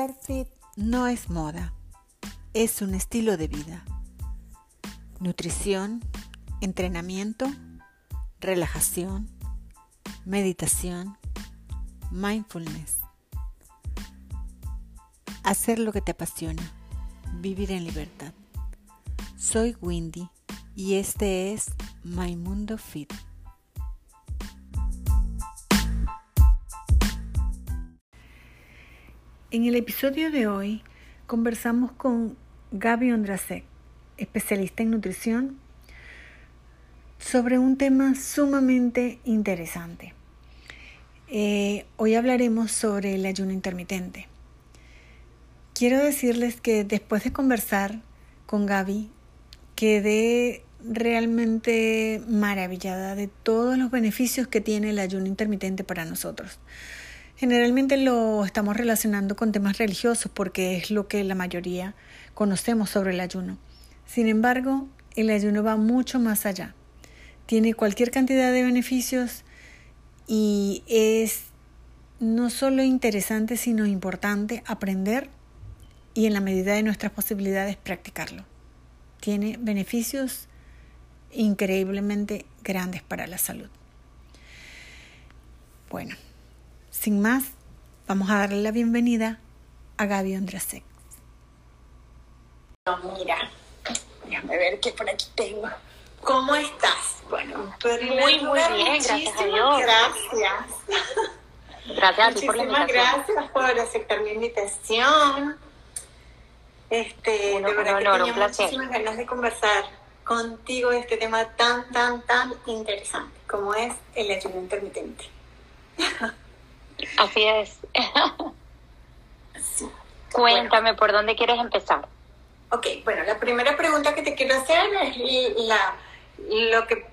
Ser fit no es moda, es un estilo de vida. Nutrición, entrenamiento, relajación, meditación, mindfulness. Hacer lo que te apasiona, vivir en libertad. Soy Windy y este es My Mundo Fit. En el episodio de hoy conversamos con Gaby Ondrasek, especialista en nutrición, sobre un tema sumamente interesante. Eh, hoy hablaremos sobre el ayuno intermitente. Quiero decirles que después de conversar con Gaby, quedé realmente maravillada de todos los beneficios que tiene el ayuno intermitente para nosotros. Generalmente lo estamos relacionando con temas religiosos porque es lo que la mayoría conocemos sobre el ayuno. Sin embargo, el ayuno va mucho más allá. Tiene cualquier cantidad de beneficios y es no solo interesante, sino importante aprender y en la medida de nuestras posibilidades practicarlo. Tiene beneficios increíblemente grandes para la salud. Bueno, sin más, vamos a darle la bienvenida a Gaby Ondrasek. mira, déjame ver qué por aquí tengo. ¿Cómo estás? Bueno, muy, muy bien, gracias a Dios. Gracias. Gracias a ti por la invitación. gracias por aceptar mi invitación. Este, de verdad que tenía muchísimas ganas de conversar contigo de este tema tan, tan, tan interesante como es el ayuno intermitente. Así es. Cuéntame, ¿por dónde quieres empezar? Ok, bueno, la primera pregunta que te quiero hacer es la, lo que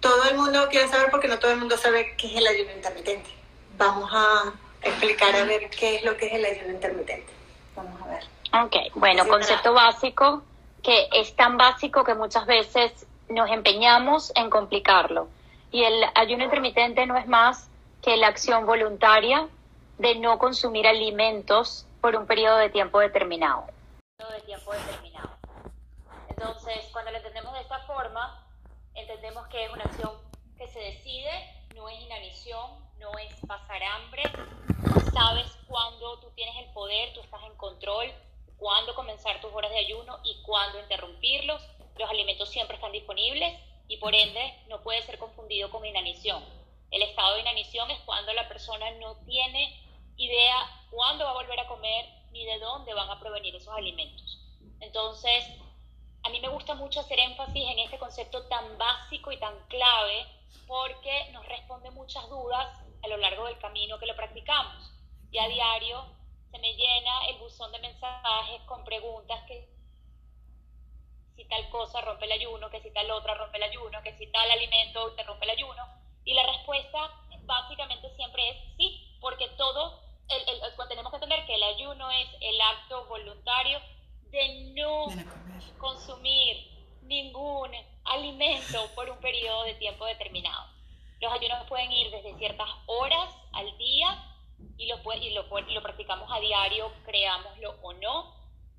todo el mundo quiere saber porque no todo el mundo sabe qué es el ayuno intermitente. Vamos a explicar a ver qué es lo que es el ayuno intermitente. Vamos a ver. Ok, bueno, concepto básico que es tan básico que muchas veces nos empeñamos en complicarlo. Y el ayuno intermitente no es más que la acción voluntaria de no consumir alimentos por un periodo de tiempo determinado. Entonces, cuando lo entendemos de esta forma, entendemos que es una acción que se decide, no es inanición, no es pasar hambre, sabes cuándo tú tienes el poder, tú estás en control, cuándo comenzar tus horas de ayuno y cuándo interrumpirlos. Los alimentos siempre están disponibles y por ende no puede ser confundido con inanición. El estado de inanición es cuando la persona no tiene idea cuándo va a volver a comer ni de dónde van a provenir esos alimentos. Entonces, a mí me gusta mucho hacer énfasis en este concepto tan básico y tan clave porque nos responde muchas dudas a lo largo del camino que lo practicamos. Y a diario se me llena el buzón de mensajes con preguntas que si tal cosa rompe el ayuno, que si tal otra rompe el ayuno, que si tal alimento interrumpe el ayuno. Y la respuesta básicamente siempre es sí, porque todo, el, el, tenemos que entender que el ayuno es el acto voluntario de no consumir ningún alimento por un periodo de tiempo determinado. Los ayunos pueden ir desde ciertas horas al día y lo, y lo, lo practicamos a diario, creámoslo o no,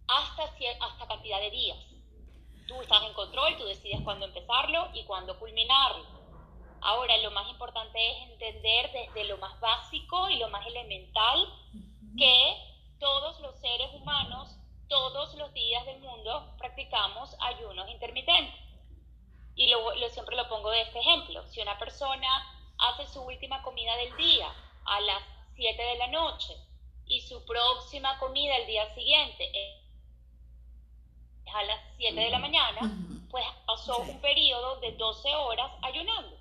hasta, hasta cantidad de días. Tú estás en control, tú decides cuándo empezarlo y cuándo culminarlo Ahora, lo más importante es entender desde lo más básico y lo más elemental que todos los seres humanos, todos los días del mundo, practicamos ayunos intermitentes. Y lo, siempre lo pongo de este ejemplo. Si una persona hace su última comida del día a las 7 de la noche y su próxima comida el día siguiente es a las 7 de la mañana, pues pasó un periodo de 12 horas ayunando.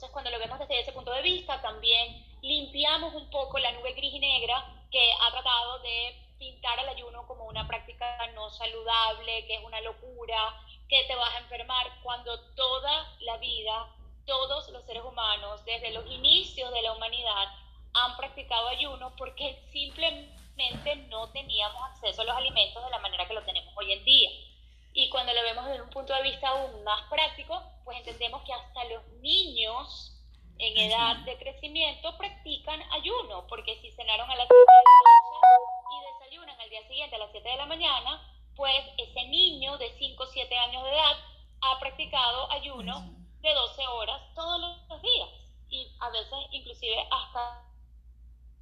Entonces, cuando lo vemos desde ese punto de vista, también limpiamos un poco la nube gris y negra que ha tratado de pintar el ayuno como una práctica no saludable, que es una locura, que te vas a enfermar, cuando toda la vida, todos los seres humanos, desde los inicios de la humanidad, han practicado ayuno porque simplemente no teníamos acceso a los alimentos de la manera que lo tenemos hoy en día. Y cuando lo vemos desde un punto de vista aún más práctico, pues entendemos que hasta los niños en edad de crecimiento practican ayuno, porque si cenaron a las 7 de la noche y desayunan el día siguiente a las 7 de la mañana, pues ese niño de 5 o 7 años de edad ha practicado ayuno de 12 horas todos los días y a veces inclusive hasta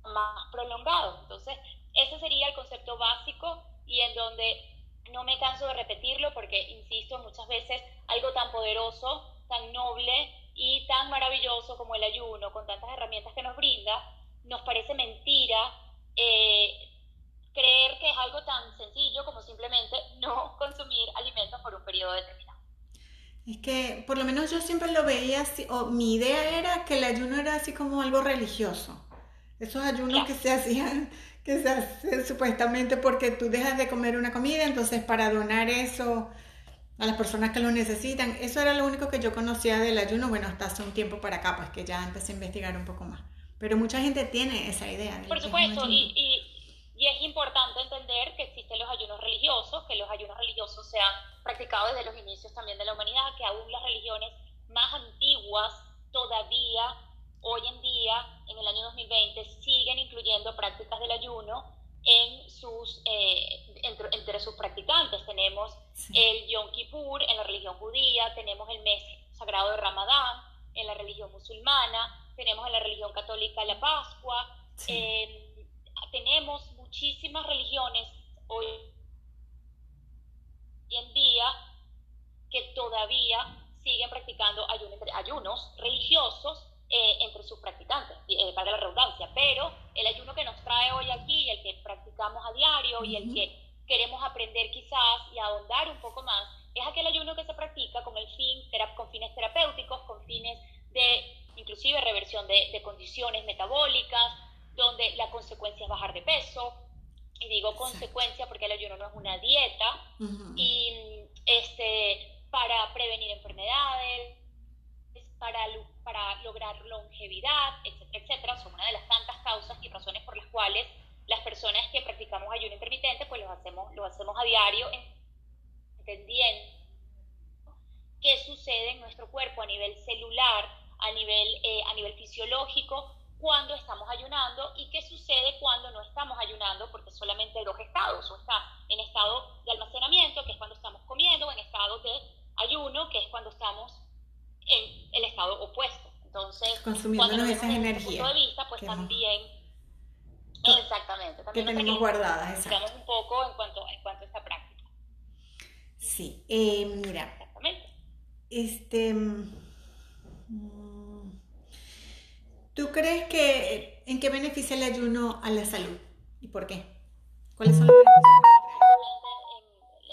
más prolongado. Entonces, ese sería el concepto básico y en donde no me canso de repetirlo porque, insisto, muchas veces algo tan poderoso, tan noble y tan maravilloso como el ayuno, con tantas herramientas que nos brinda, nos parece mentira eh, creer que es algo tan sencillo como simplemente no consumir alimentos por un periodo determinado. Es que por lo menos yo siempre lo veía así, o mi idea era que el ayuno era así como algo religioso. Esos ayunos que se hacían, que se hacen supuestamente porque tú dejas de comer una comida, entonces para donar eso a las personas que lo necesitan. Eso era lo único que yo conocía del ayuno, bueno, hasta hace un tiempo para acá, pues que ya empecé a investigar un poco más. Pero mucha gente tiene esa idea. Por supuesto, y, y, y, es importante entender que existen los ayunos religiosos, que los ayunos religiosos se han practicado desde los inicios también de la humanidad, que aún las religiones más antiguas todavía hoy en día, en el año 2020, siguen incluyendo prácticas del ayuno en sus, eh, entre, sus practicantes. Tenemos el Yom Kippur en la religión judía, tenemos el mes sagrado de Ramadán en la religión musulmana, tenemos en la religión católica la Pascua, eh, tenemos muchísimas religiones hoy en día que todavía siguen practicando ayunos religiosos eh, entre sus practicantes, eh, para la redundancia, pero el ayuno que nos trae hoy aquí, el que practicamos a diario y el que queremos aprender quizás y ahondar un poco más, es aquel ayuno que se practica con el fin, con fines terapéuticos, con fines de inclusive reversión de, condiciones metabólicas, donde la consecuencia es bajar de peso, y digo consecuencia porque el ayuno no es una dieta, y este, para prevenir enfermedades, para, para lograr longevidad, etcétera, etcétera, son una de las tantas causas y razones por las cuales las personas que practicamos ayuno intermitente, pues lo hacemos, lo hacemos a diario, entendiendo qué sucede en nuestro cuerpo a nivel celular, a nivel, eh, a nivel fisiológico, cuando estamos ayunando y qué sucede cuando no estamos ayunando, porque solamente hay dos estados, o está en estado de almacenamiento, que es cuando estamos comiendo, o en estado de ayuno, que es cuando estamos en el estado opuesto. Entonces, consumiendo esas energías. punto de vista, pues también, exactamente, también que tenemos guardadas, exacto. un poco en cuanto, en cuanto a esta práctica. Sí, eh, mira. Exactamente. Este. Mm, ¿Tú crees que en qué beneficia el ayuno a la salud y por qué? ¿Cuáles son los beneficios?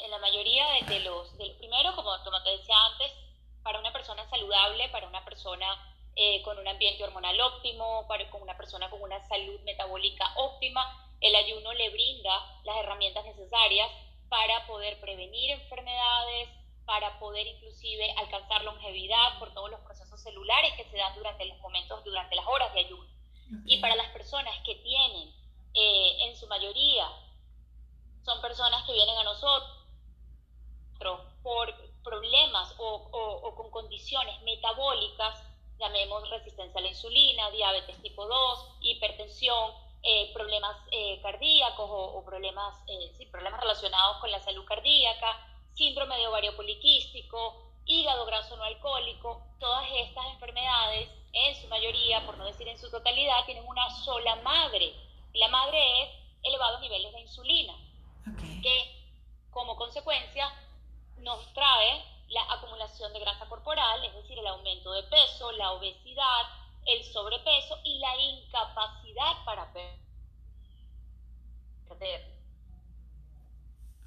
En, la mayoría de, los, de primero, como, como te decía antes, para una persona saludable, para una persona eh, con un ambiente hormonal óptimo, para con una persona con una salud metabólica óptima, el ayuno le brinda las herramientas necesarias para poder prevenir enfermedades, para poder inclusive alcanzar longevidad por todos los procesos celulares que se dan durante los momentos, durante las horas de ayuno. Y para las personas que tienen, eh, en su mayoría, son personas que vienen a nosotros por o, con condiciones metabólicas, llamemos resistencia a la insulina, diabetes tipo 2, hipertensión, eh, problemas eh, cardíacos o, problemas, eh, sí, problemas relacionados con la salud cardíaca, síndrome de ovario poliquístico, hígado graso no alcohólico, todas estas enfermedades, en su mayoría, por no decir en su totalidad, tienen una sola madre. La madre es elevados niveles de insulina, que como consecuencia nos trae la acumulación de grasa corporal, es decir, el aumento de peso, la obesidad, el sobrepeso y la incapacidad para perder.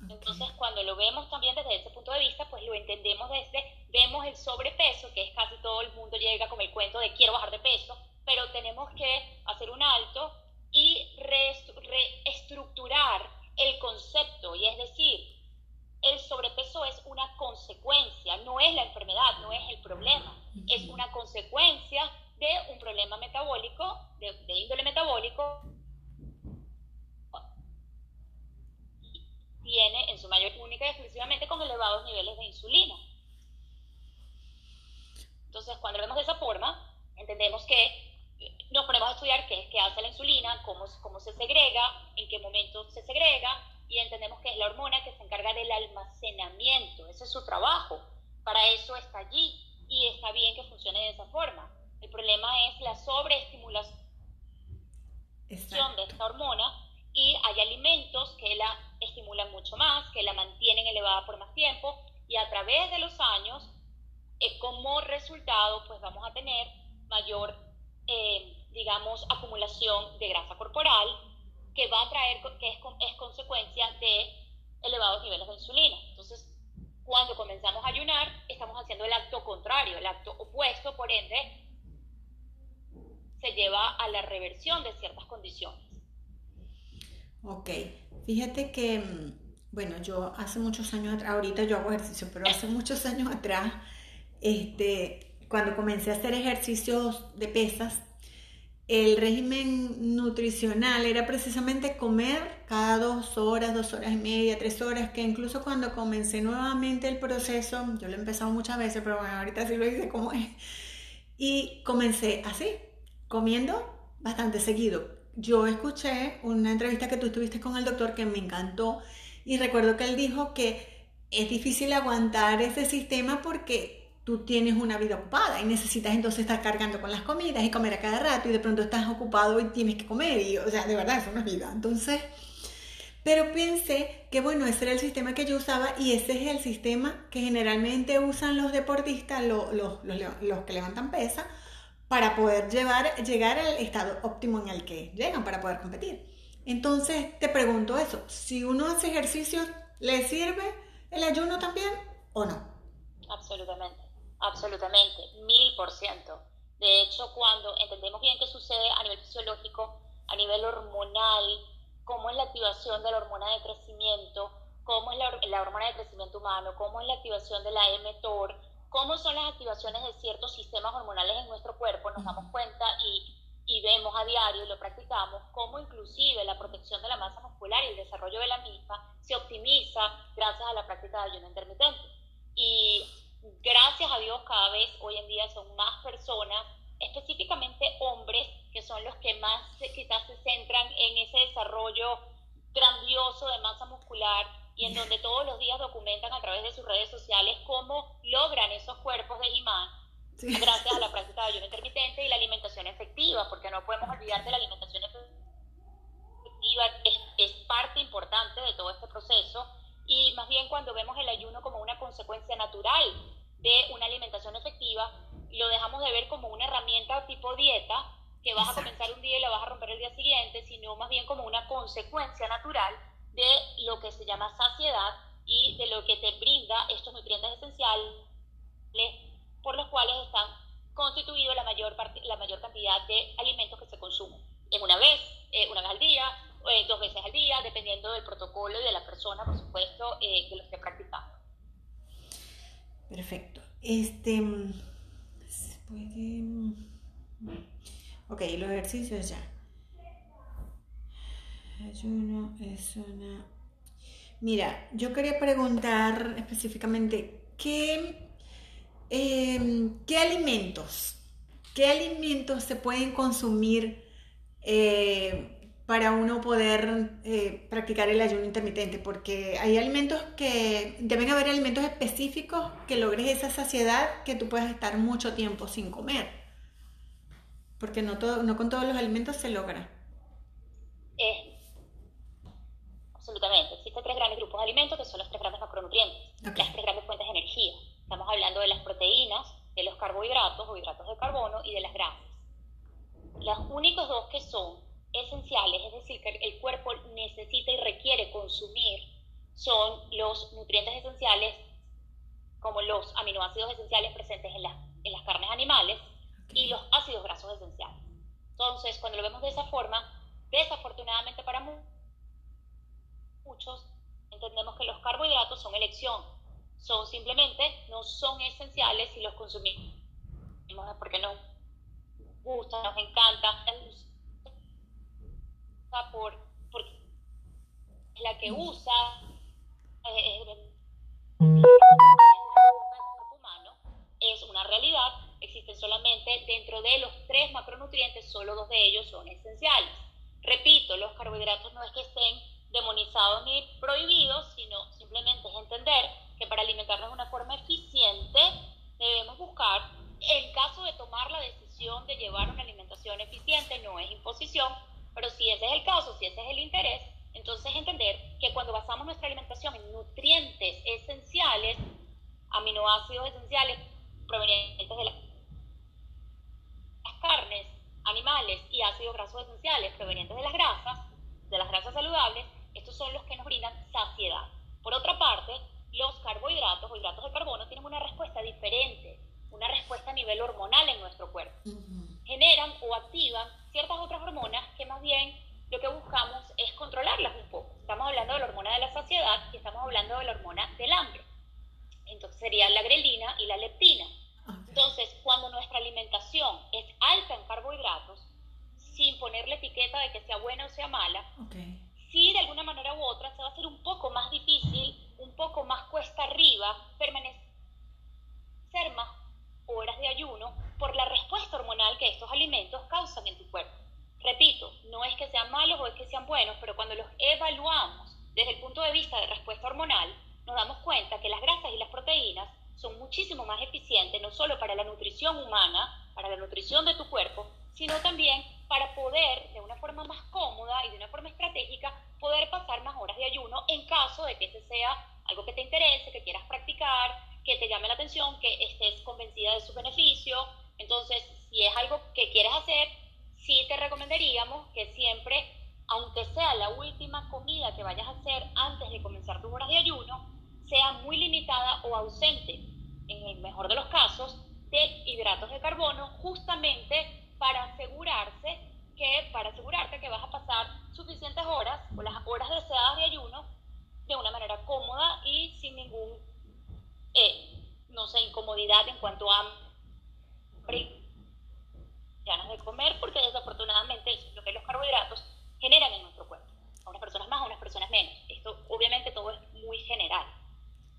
Entonces, cuando lo vemos también desde ese punto de vista, pues lo entendemos desde, vemos el sobrepeso, que es casi todo el mundo llega con el cuento de quiero bajar de peso, pero tenemos que hacer un alto y reestructurar el concepto, y es decir, el sobrepeso es una consecuencia, no es la enfermedad, no es el problema, es una consecuencia de un problema metabólico, de, índole metabólico, tiene en su mayor única y exclusivamente con elevados niveles de insulina. Entonces, cuando lo vemos de esa forma, entendemos que nos ponemos a estudiar qué, qué hace la insulina, cómo, cómo se segrega, en qué momento se segrega, y entendemos que es la hormona que se encarga del almacenamiento, ese es su trabajo, para eso está allí y está bien que funcione de esa forma. El problema es la sobreestimulación de esta hormona y hay alimentos que la estimulan mucho más, que la mantienen elevada por más tiempo y a través de los años, eh, como resultado, pues vamos a tener mayor, eh, digamos, acumulación de grasa corporal que va a traer, que es, es consecuencia de elevados niveles de insulina. Entonces, cuando comenzamos a ayunar, estamos haciendo el acto contrario, el acto opuesto, por ende, se lleva a la reversión de ciertas condiciones. Ok, fíjate que, mm, bueno, yo hace muchos años atrás, ahorita yo hago ejercicio, pero hace muchos años atrás, este, cuando comencé a hacer ejercicios de pesas, el régimen nutricional era precisamente comer cada dos horas, dos horas y media, tres horas, que incluso cuando comencé nuevamente el proceso, yo lo he empezado muchas veces, pero bueno, ahorita sí lo hice como es, y comencé así, comiendo bastante seguido. Yo escuché una entrevista que tú tuviste con el doctor que me encantó y recuerdo que él dijo que es difícil aguantar ese sistema porque tú tienes una vida ocupada y necesitas entonces estar cargando con las comidas y comer a cada rato y de pronto estás ocupado y tienes que comer y o sea, de verdad eso no es vida. Entonces, pero pensé que bueno, ese era el sistema que yo usaba y ese es el sistema que generalmente usan los deportistas, los, los, los que levantan pesa para poder llevar, llegar al estado óptimo en el que llegan para poder competir. Entonces te pregunto eso, si uno hace ejercicio, ¿le sirve el ayuno también o no? Absolutamente, absolutamente, mil por ciento. De hecho, cuando entendemos bien qué sucede a nivel fisiológico, a nivel hormonal, cómo es la activación de la hormona de crecimiento, cómo es la, la hormona de crecimiento humano, cómo es la activación de la mTOR, cómo son las activaciones de ciertos sistemas hormonales en nuestro cuerpo, nos damos cuenta y, y vemos a diario y lo practicamos, cómo inclusive la protección de la masa muscular y el desarrollo de la misma se optimiza gracias a la práctica de ayuno intermitente. Y gracias a Dios cada vez hoy en día son más personas, específicamente hombres, que son los que más quizás se centran en ese desarrollo grandioso de masa muscular y en donde todos los días documentan a través de sus redes sociales cómo logran esos cuerpos de imán gracias a la práctica de ayuno intermitente y la alimentación efectiva, porque no podemos olvidar que la alimentación efectiva es, es parte importante de todo este proceso y más bien cuando vemos el ayuno como una consecuencia natural de una alimentación efectiva, lo dejamos de ver como una herramienta tipo dieta que vas a comenzar un día y la vas a romper el día siguiente, sino más bien como una consecuencia natural de lo que se llama saciedad y de lo que te brinda estos nutrientes esenciales por los cuales están constituidos la mayor, la mayor cantidad de alimentos que se consumen. En una vez, eh, una vez al día, eh, dos veces al día, dependiendo del protocolo y de la persona, por supuesto, eh, que lo esté practicando. Perfecto. Este, puede... Ok, los ejercicios ya. Ayuno es una... Mira, yo quería preguntar específicamente qué, em, qué alimentos, qué alimentos se pueden consumir eh, para uno poder eh, practicar el ayuno intermitente, porque hay alimentos que deben haber alimentos específicos que logres esa saciedad que tú puedas estar mucho tiempo sin comer, porque no, todo, no con todos los alimentos se logra. Eh, absolutamente. Existen tres grandes grupos de alimentos que son los tres grandes macronutrientes, las tres grandes fuentes de energía. Estamos hablando de las proteínas, de los carbohidratos o hidratos de carbono y de las grasas. Los únicos dos que son esenciales, es decir, que el cuerpo necesita y requiere consumir, son los nutrientes esenciales, como los aminoácidos esenciales presentes en, en las carnes animales y los ácidos grasos esenciales. Entonces, cuando lo vemos de esa forma, desafortunadamente para muchos entendemos que los carbohidratos son elección, son simplemente, no son esenciales si los consumimos porque nos gusta, nos encanta, por, porque la que usa eh, eh, humano es una realidad, existen solamente dentro de los tres macronutrientes, solo dos de ellos son esenciales. Repito, los carbohidratos no es que estén demonizados ni prohibidos, sino simplemente es entender que para alimentarnos de una forma eficiente debemos buscar, en caso de tomar la decisión de llevar una alimentación eficiente, no es imposición, pero si ese es el caso, si ese es el interés, entonces entender que cuando basamos nuestra alimentación en nutrientes esenciales, aminoácidos esenciales provenientes de las carnes, animales y ácidos grasos esenciales provenientes de las grasas, de las grasas saludables, estos son los que nos brindan saciedad. Por otra parte, los carbohidratos o hidratos de carbono tienen una respuesta diferente, una respuesta a nivel hormonal en nuestro cuerpo. Generan o activan ciertas otras hormonas que más bien lo que buscamos es controlarlas un poco. Estamos hablando de la hormona de la saciedad y estamos hablando de la hormona del hambre. Entonces sería la grelina y la leptina. Entonces, cuando nuestra alimentación es alta en carbohidratos, sin ponerle etiqueta de que sea buena o sea mala, sí de alguna manera u otra se va a hacer un poco más difícil, un poco más cuesta arriba, permanecer más horas de ayuno por la respuesta hormonal que estos alimentos causan en tu cuerpo. Repito, no es que sean malos o es que sean buenos, pero cuando los evaluamos desde el punto de vista de respuesta hormonal, nos damos cuenta que las grasas y las proteínas son muchísimo más eficientes, no solo para la nutrición humana, para la nutrición de tu cuerpo, sino también para poder, de una forma más cómoda y de una forma estratégica, poder pasar más horas de ayuno en caso de que ese sea algo que te interese, que quieras practicar, que te llame la atención, que estés convencida de su beneficio. Entonces, si es algo que quieres hacer, sí te recomendaríamos que siempre, aunque sea la última comida que vayas a hacer antes de comenzar tus horas de ayuno, sea muy limitada o ausente, en el mejor de los casos, de hidratos de carbono, justamente para asegurarse que, para asegurarte que vas a pasar suficientes horas o las horas deseadas de ayuno de una manera cómoda y sin ningún, eh, no sé, incomodidad en cuanto a ganas de comer, porque desafortunadamente es lo que los carbohidratos generan en nuestro cuerpo. A unas personas más, a unas personas menos. Esto obviamente todo es muy general.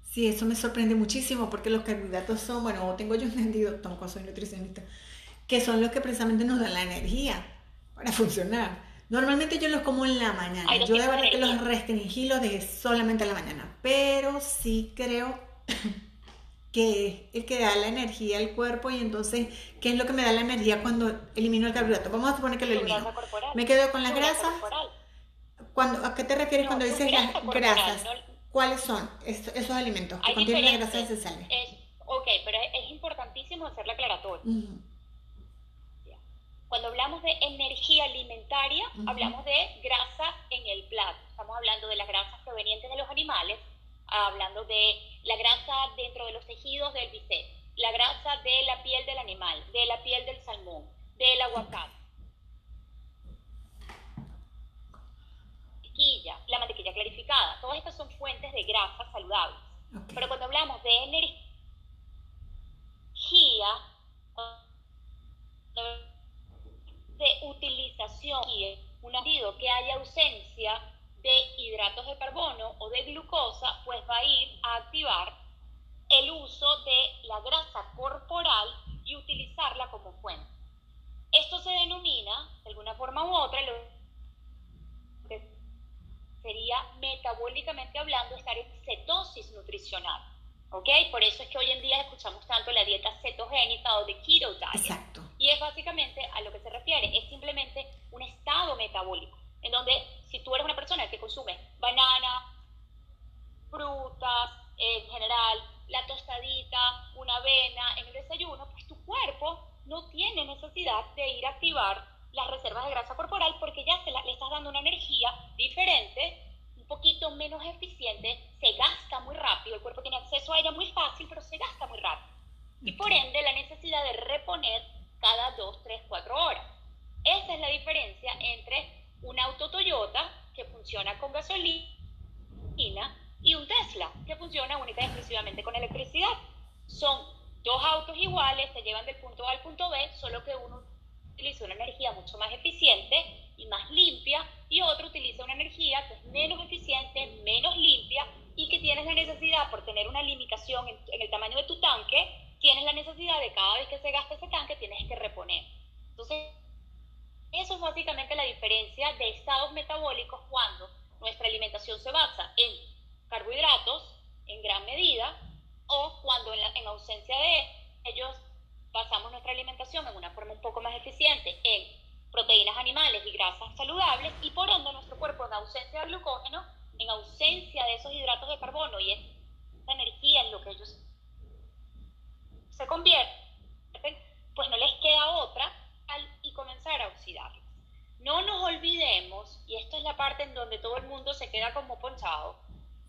Sí, eso me sorprende muchísimo porque los carbohidratos son, bueno, tengo yo entendido, tampoco soy nutricionista, que son los que precisamente nos dan la energía para funcionar. Normalmente yo los como en la mañana. yo de verdad que los restringí los de solamente en la mañana. Pero sí creo que es el que da la energía al cuerpo y entonces, ¿qué es lo que me da la energía cuando elimino el carbohidrato? Vamos a suponer que lo elimino. Me quedo con las grasas. Cuando, ¿A qué te refieres cuando dices las grasas? ¿Cuáles son esos, alimentos que contienen las grasas esenciales? ok, pero es, importantísimo hacer la aclaratoria. Cuando hablamos de energía alimentaria, hablamos de grasa en el plato. Estamos hablando de las grasas provenientes de los animales, hablando de la grasa dentro de los tejidos del bistec, la grasa de la piel del animal, de la piel del salmón, del aguacate. la mantequilla clarificada, todas estas son fuentes de grasas saludables. Pero cuando hablamos de energía, de utilización, un sentido que haya ausencia de hidratos de carbono o de glucosa, pues va a ir a activar el uso de la grasa corporal y utilizarla como fuente. Esto se denomina, de alguna forma u otra, lo sería metabólicamente hablando estar en cetosis nutricional. ¿Ok? Por eso es que hoy en día escuchamos tanto la dieta cetogénica o de keto diet. Exacto. Y es básicamente a lo que se refiere, es simplemente un estado metabólico, en donde si tú eres una persona que consume banana, frutas, en general, la tostadita, una avena en el desayuno, pues tu cuerpo no tiene necesidad de ir a activar las reservas de grasa corporal porque ya se le estás dando una energía diferente, un poquito menos eficiente, se gasta muy rápido, el cuerpo tiene acceso a ella muy fácil, pero se gasta muy rápido. Y por ende la necesidad de reponer cada 2, 3, 4 horas. Esa es la diferencia entre un auto Toyota que funciona con gasolina y un Tesla que funciona única y exclusivamente con electricidad. Son dos autos iguales, se llevan del punto A al punto B, solo que uno utiliza una energía mucho más eficiente y más limpia y otro utiliza una energía que es menos eficiente, menos limpia y que tienes la necesidad, por tener una limitación en, el tamaño de tu tanque, tienes la necesidad de cada vez que se gasta ese tanque tienes que reponer. Entonces, eso es básicamente la diferencia de estados metabólicos cuando nuestra alimentación se basa en carbohidratos en gran medida o cuando en, en ausencia de ellos basamos nuestra alimentación en una forma un poco más eficiente en proteínas animales y grasas saludables y por ende nuestro cuerpo en ausencia de glucógeno, en ausencia de esos hidratos de carbono y esa energía en lo que ellos se convierten, pues no les queda otra y comenzar a oxidarlas. No nos olvidemos, y esta es la parte en donde todo el mundo se queda como ponchado,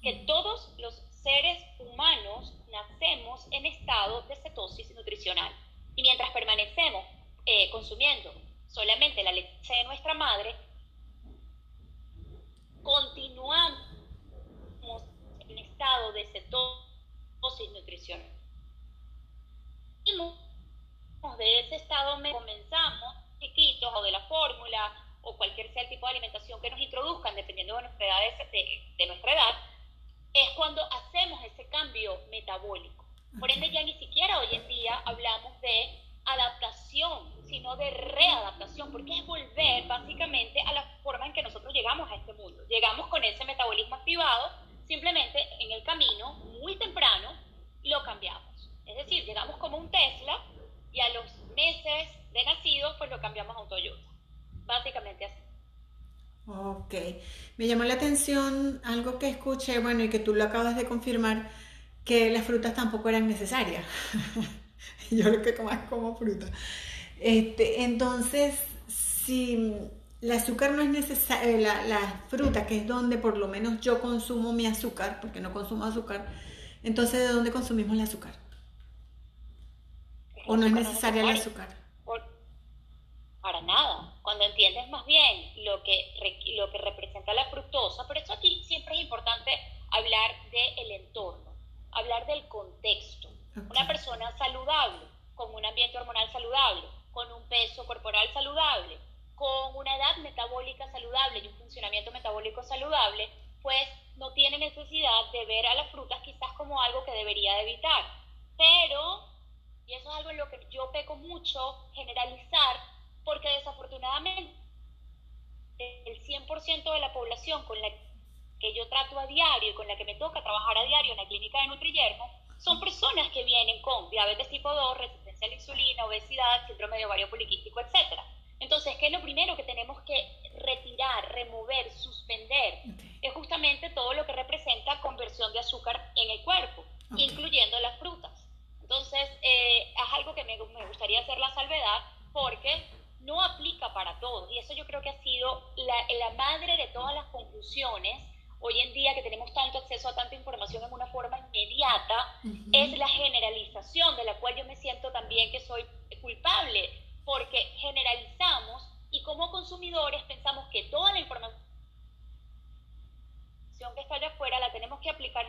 que todos los seres humanos nacemos en estado de cetosis nutricional. Y mientras permanecemos eh, consumiendo solamente la leche de nuestra madre, continuamos en estado de cetosis nutricional. Y de ese estado comenzamos chiquitos o de la fórmula o cualquier sea el tipo de alimentación que nos introduzcan, dependiendo de nuestra edad, de nuestra edad es cuando hacemos ese cambio metabólico. Por ende, ya ni siquiera hoy en día hablamos de adaptación, sino de readaptación, porque es volver básicamente a la forma en que nosotros llegamos a este mundo. Llegamos con ese metabolismo activado, simplemente en el camino, muy temprano, lo cambiamos. Es decir, llegamos como un Tesla y a los meses de nacido, pues lo cambiamos a un Toyota. Básicamente así. Ok, me llamó la atención algo que escuché, bueno, y que tú lo acabas de confirmar, que las frutas tampoco eran necesarias. yo lo que como es como fruta. Este, entonces, si el azúcar no es necesario, eh, la, fruta, que es donde por lo menos yo consumo mi azúcar, porque no consumo azúcar, entonces ¿de dónde consumimos el azúcar? ¿O no es necesaria el azúcar? Para nada. Cuando entiendes más bien lo que, lo que representa la fructosa, por eso aquí siempre es importante hablar del entorno, hablar del contexto. Una persona saludable, con un ambiente hormonal saludable, con un peso corporal saludable, con una edad metabólica saludable y un funcionamiento metabólico saludable, pues no tiene necesidad de ver a las frutas quizás como algo que debería de evitar. Pero, y eso es algo en lo que yo peco mucho, generalizar, porque desafortunadamente el 100% de la población con la que yo trato a diario y con la que me toca trabajar a diario en la clínica de Nutrillermo son personas que vienen con diabetes tipo 2, resistencia a la insulina, obesidad, síndrome de ovario poliquístico, etc. Entonces, ¿qué es lo primero que tenemos que retirar, remover, suspender? Es justamente todo lo que representa conversión de azúcar en el cuerpo, incluyendo las frutas. Entonces, eh, es algo que me, me gustaría hacer la salvedad porque no aplica para todos. Y eso yo creo que ha sido la, la madre de todas las conclusiones hoy en día que tenemos tanto acceso a tanta información en una forma inmediata, es la generalización de la cual yo me siento también que soy culpable, porque generalizamos y como consumidores pensamos que toda la información que está allá afuera la tenemos que aplicar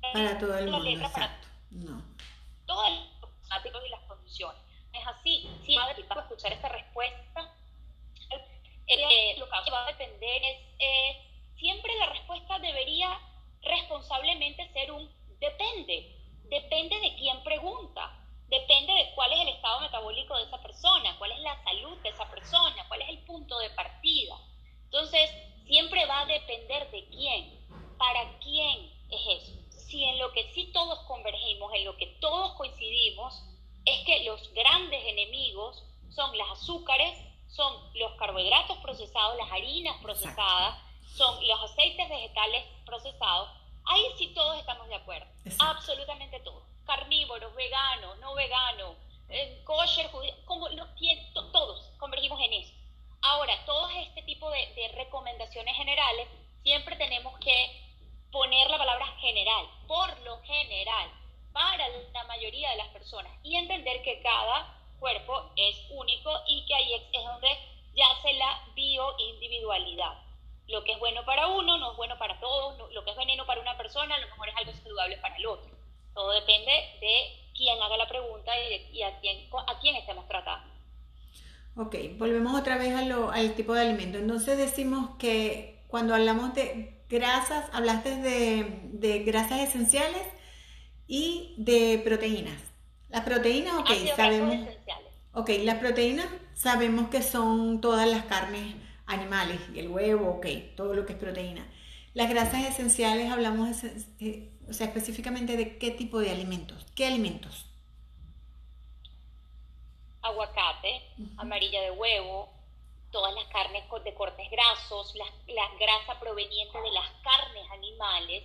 para todo el mundo, exacto. no. todos los y las condiciones. Es así, si va a escuchar esta respuesta, eh, lo que va a depender es siempre la respuesta debería responsablemente ser un depende. Depende de quién pregunta. Depende de cuál es el estado metabólico de esa persona, cuál es la salud de esa persona, cuál es el punto de partida. Entonces, siempre va a depender de quién, para quién es eso. Si en lo que sí todos convergimos, en lo que todos coincidimos, es que los grandes enemigos son las azúcares, son los carbohidratos procesados, las harinas procesadas, son los aceites vegetales procesados, ahí sí todos estamos de acuerdo, absolutamente todos, carnívoros, veganos, no veganos, eh, kosher, como los, todos convergimos en eso. Ahora, todo este tipo de, de recomendaciones generales, siempre tenemos que poner la palabra general, por lo general, para la mayoría de las personas y entender que cada cuerpo es único y que ahí es donde yace la bioindividualidad lo que es bueno para uno no es bueno para todos, lo que es veneno para una persona a lo mejor es algo saludable para el otro. Todo depende de quién haga la pregunta y, a, quién, a quién estemos tratando. Ok, volvemos otra vez a lo, al tipo de alimento. Entonces decimos que cuando hablamos de grasas, hablaste de, de grasas esenciales y de proteínas. Las proteínas, ok, sabemos. Ok, las proteínas sabemos que son todas las carnes animales y el huevo, ok, todo lo que es proteína. Las grasas esenciales hablamos, eh, o sea, específicamente de qué tipo de alimentos. ¿Qué alimentos? Aguacate, amarilla de huevo, todas las carnes de cortes grasos, las, las grasas provenientes de las carnes animales,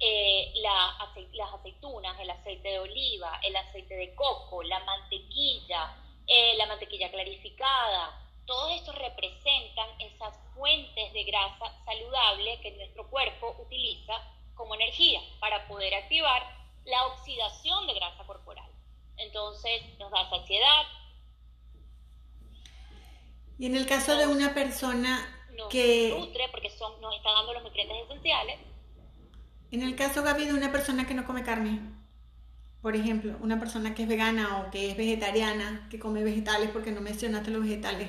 eh, las aceitunas, el aceite de oliva, el aceite de coco, la mantequilla, eh, la mantequilla clarificada, todos estos representan esas fuentes de grasa saludable que nuestro cuerpo utiliza como energía para poder activar la oxidación de grasa corporal. Entonces nos da saciedad. Y en el caso de una persona nos que... nutre porque son, nos está dando los nutrientes esenciales. En el caso, Gaby, de una persona que no come carne, por ejemplo, una persona que es vegana o que es vegetariana, que come vegetales porque no mencionaste los vegetales,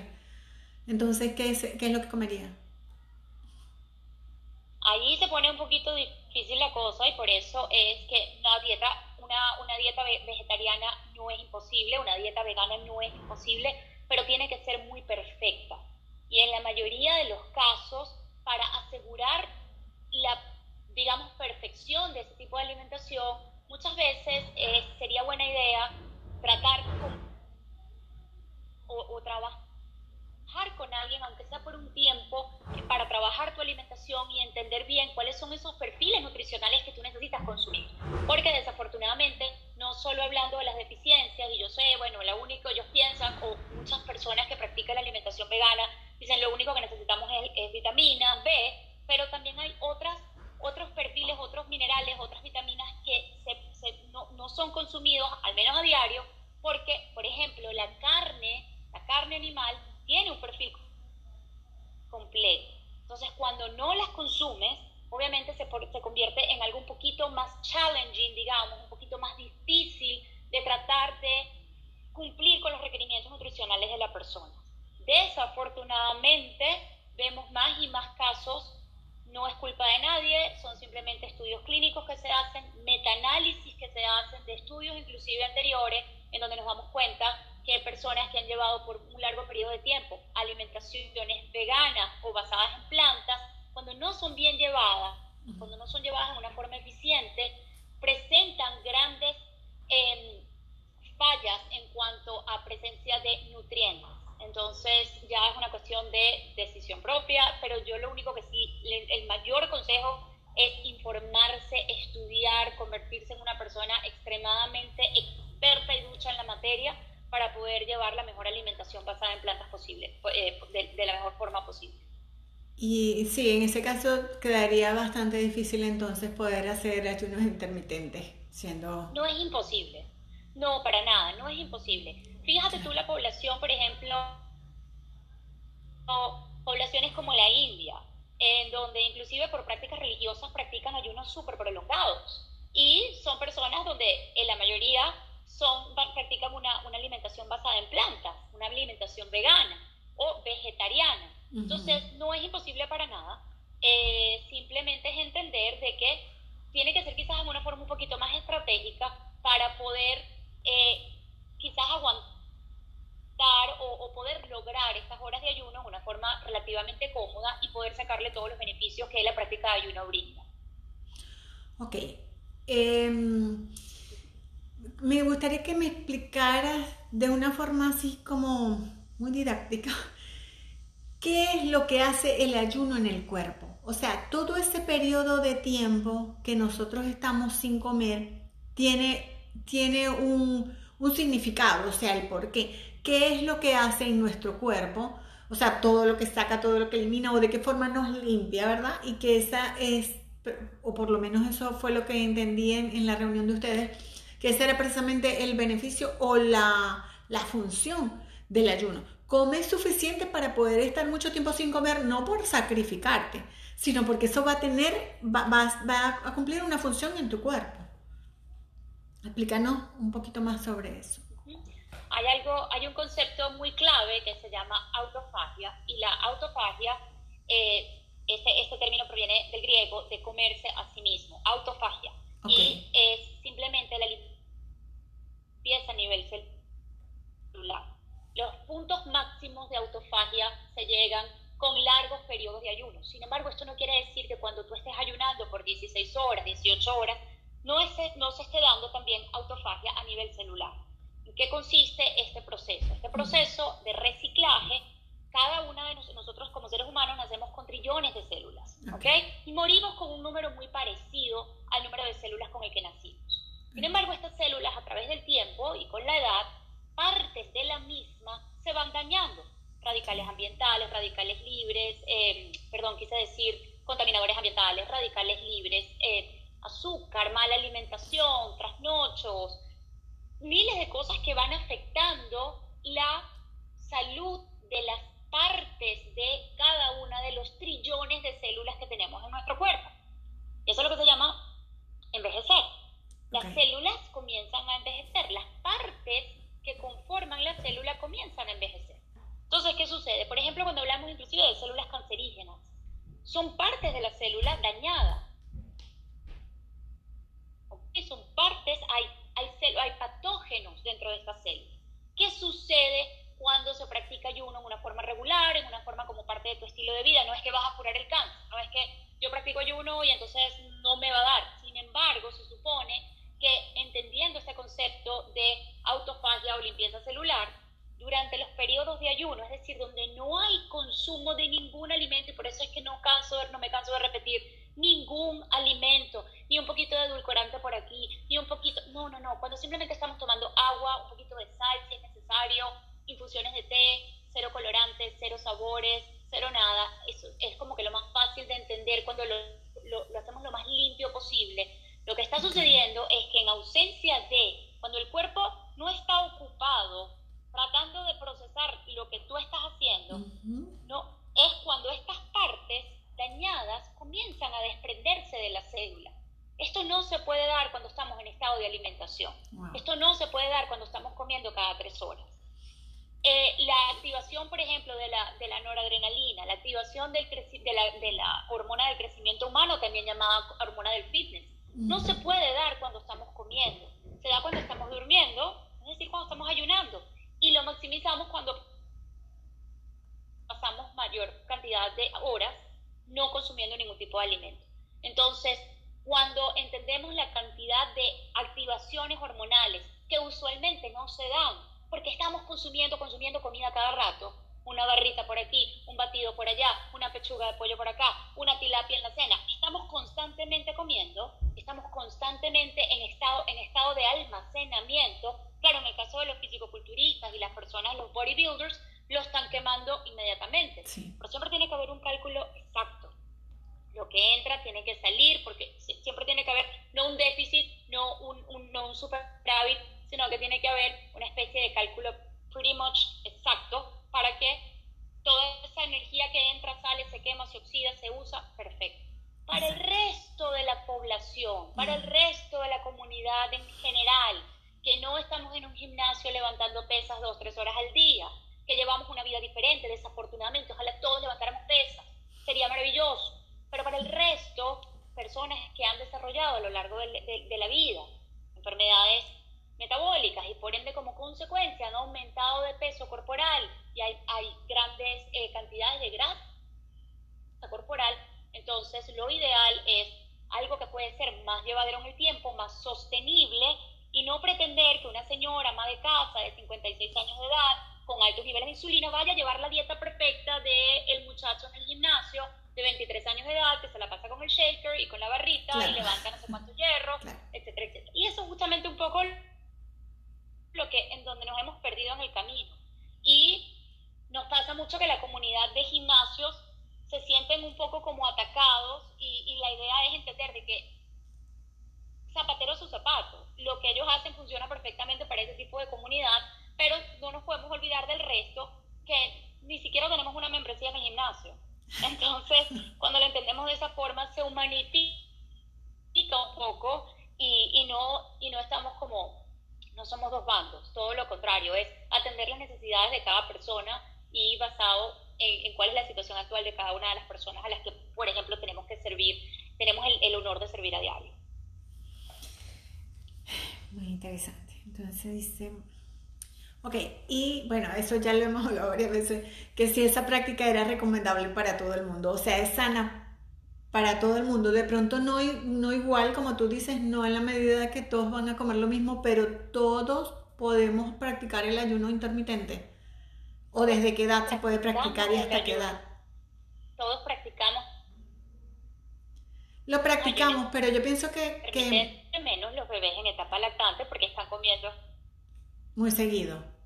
entonces, ¿qué es, qué es lo que comería? Ahí se pone un poquito difícil la cosa y por eso es que una dieta, una, una dieta vegetariana no es imposible, una dieta vegana no es imposible, pero tiene que ser muy perfecta. Y en la mayoría de los casos, para asegurar la, digamos, perfección de ese tipo de alimentación, muchas veces eh, sería buena idea tratar con, o, trabajar con alguien, aunque sea por un tiempo, para trabajar tu alimentación y entender bien cuáles son esos perfiles nutricionales que tú necesitas consumir. Porque desafortunadamente, no solo hablando de las deficiencias, y yo sé, bueno, lo único ellos piensan, o muchas personas que practican la alimentación vegana, dicen lo único que necesitamos es, vitamina B, pero también hay otras otros perfiles, otros minerales, otras vitaminas que no, no son consumidos, al menos a diario, porque, por ejemplo, la carne, la carne animal tiene un perfil completo. Entonces, cuando no las consumes, obviamente se, se convierte en algo un poquito más challenging, digamos, un poquito más difícil de tratar de cumplir con los requerimientos nutricionales de la persona. Desafortunadamente, vemos más y más casos, no es culpa de nadie, son simplemente estudios clínicos que se hacen, metaanálisis que se hacen de estudios inclusive anteriores, en donde nos damos cuenta que personas que han llevado por un largo periodo de tiempo alimentaciones veganas o basadas en plantas, cuando no son bien llevadas, cuando no son llevadas de una forma eficiente, presentan grandes em, fallas en cuanto a presencia de nutrientes. Entonces ya es una cuestión de decisión propia, pero yo lo único que sí, el mayor consejo es informarse, estudiar, convertirse en una persona extremadamente experta y ducha en la materia para poder llevar la mejor alimentación basada en plantas posible, eh, de, la mejor forma posible. Y sí, en ese caso quedaría bastante difícil entonces poder hacer ayunos intermitentes, siendo... No es imposible, no, para nada, no es imposible. Fíjate tú la población, por ejemplo, poblaciones como la India, en donde inclusive por prácticas religiosas practican ayunos súper prolongados. Y son personas donde en la mayoría son, practican una, una alimentación basada en plantas, una alimentación vegana o vegetariana. Entonces, no es imposible para nada. Eh, simplemente es entender de que tiene que ser quizás de una forma un poquito más estratégica para poder eh, quizás aguantar o, o, poder lograr estas horas de ayuno de una forma relativamente cómoda y poder sacarle todos los beneficios que la práctica de ayuno brinda. Ok. Eh, me gustaría que me explicaras de una forma así como muy didáctica qué es lo que hace el ayuno en el cuerpo. O sea, todo ese periodo de tiempo que nosotros estamos sin comer tiene, tiene un, un significado, o sea, el por qué. ¿Qué es lo que hace en nuestro cuerpo? O sea, todo lo que saca, todo lo que elimina o de qué forma nos limpia, ¿verdad? Y que esa es, o por lo menos eso fue lo que entendí en, en la reunión de ustedes, que ese era precisamente el beneficio o la, función del ayuno. Comes suficiente para poder estar mucho tiempo sin comer, no por sacrificarte, sino porque eso va a tener, va, va, a cumplir una función en tu cuerpo. Explícanos un poquito más sobre eso. Hay algo, hay un concepto muy clave que se llama autofagia y la autofagia, eh, este, este término proviene del griego de comerse a sí mismo, autofagia. Y es simplemente la limpieza a nivel celular. Los puntos máximos de autofagia se llegan con largos periodos de ayuno. Sin embargo, esto no quiere decir que cuando tú estés ayunando por 16 horas, 18 horas, no, no se esté dando también autofagia a nivel celular. ¿En qué consiste este proceso? Este proceso de reciclaje, cada una de nosotros como seres humanos nacemos con trillones de células, ¿ok? Y morimos con un número muy parecido al número de células con el que nacimos. Sin embargo, estas células a través del tiempo y con la edad, partes de la misma se van dañando. Radicales ambientales, radicales libres, eh, perdón, quise decir contaminadores ambientales, radicales libres, eh, azúcar, mala alimentación, trasnochos, miles de cosas que van afectando la salud de las partes de cada una de los trillones de células que tenemos en nuestro cuerpo. Y eso es lo que se llama envejecer. Las células comienzan a envejecer, las partes que conforman la célula comienzan a envejecer. Entonces, ¿qué sucede? Por ejemplo, cuando hablamos inclusive de células cancerígenas, son partes de la célula dañadas. Son partes, hay, hay, hay patógenos dentro de esta célula. ¿Qué sucede cuando se practica ayuno en una forma regular, en una forma como parte de tu estilo de vida? No es que vas a curar el cáncer, no es que yo practico ayuno y entonces no me va a dar. Sin embargo, se supone que entendiendo este concepto de autofagia o limpieza celular, durante los periodos de ayuno, es decir, donde no hay consumo de ningún alimento, y por eso es que no, canso, no me canso de repetir, ningún alimento, ni un poquito de edulcorante por aquí, ni un poquito, no, no, no, cuando simplemente estamos tomando agua, un poquito de sal si es necesario, infusiones de té, cero colorantes, cero sabores, cero nada, eso es como que lo más fácil de entender cuando lo, lo hacemos lo más limpio posible. Lo que está sucediendo es que en ausencia de, cuando el cuerpo no está ocupado tratando de procesar lo que tú estás haciendo, no, es cuando estas partes dañadas comienzan a desprenderse de la célula. Esto no se puede dar cuando estamos en estado de alimentación. Esto no se puede dar cuando estamos comiendo cada tres horas. Eh, la activación, por ejemplo, de la, de la noradrenalina, la activación del de, la, de la hormona del crecimiento humano, también llamada hormona del fitness, no se puede dar cuando estamos comiendo, se da cuando estamos durmiendo, decir, cuando estamos ayunando, y lo maximizamos cuando pasamos mayor cantidad de horas no consumiendo ningún tipo de alimento. Entonces, cuando entendemos la cantidad de activaciones hormonales que usualmente no se dan, porque estamos consumiendo, consumiendo comida cada rato, una barrita por aquí, un batido por allá, una pechuga de pollo por acá, una tilapia en la cena. Estamos constantemente comiendo, estamos constantemente en estado, en estado de almacenamiento. Claro, en el caso de los fisicoculturistas y las personas, los bodybuilders, lo están quemando inmediatamente. Pero siempre tiene que haber un cálculo exacto. Lo que entra tiene que salir, porque siempre tiene que haber no un déficit, no un, un, no un superávit, sino que tiene que haber una especie de cálculo pretty much exacto para que toda esa energía que entra, sale, se quema, se oxida, se usa, perfecto. Para el resto de la población, para el resto de la comunidad en general, que no estamos en un gimnasio levantando pesas dos, tres horas al día, que llevamos una vida diferente, desafortunadamente, ojalá todos levantáramos pesas, sería maravilloso. Pero para el resto, personas que han desarrollado a lo largo de la vida enfermedades metabólicas y por ende como consecuencia han aumentado de peso corporal y hay, hay grandes eh, cantidades de grasa corporal, entonces lo ideal es algo que puede ser más llevadero en el tiempo, más sostenible y no pretender que una señora ama de casa de 56 años de edad con altos niveles de insulina vaya a llevar la dieta perfecta del el muchacho en el gimnasio de 23 años de edad que se la pasa con el shaker y con la barrita y levanta no sé cuántos hierros, etcétera, etcétera. Y eso es justamente un poco lo que, en donde nos hemos perdido en el camino. Y nos pasa mucho que la comunidad de gimnasios se sienten un poco como atacados y, la idea es entender de que zapatero su zapato, lo que ellos hacen funciona perfectamente para ese tipo de comunidad, pero no nos podemos olvidar del resto que ni siquiera tenemos una membresía en el gimnasio. Entonces, cuando lo entendemos de esa forma, se humanifica un poco y, y, no, y no estamos como no somos dos bandos, todo lo contrario, es atender las necesidades de cada persona y basado en, cuál es la situación actual de cada una de las personas a las que, por ejemplo, tenemos que servir, tenemos el, honor de servir a diario. Muy interesante. Entonces dice, Ok, y bueno, eso ya lo hemos hablado varias veces, que si esa práctica era recomendable para todo el mundo, o sea, es sana para todo el mundo. De pronto no, no igual, como tú dices, no en la medida que todos van a comer lo mismo, pero todos podemos practicar el ayuno intermitente. ¿O desde qué edad se puede practicar y hasta qué edad? Todos practicamos. Lo practicamos, pero yo pienso que... que menos los bebés en etapa lactante porque están comiendo muy seguido.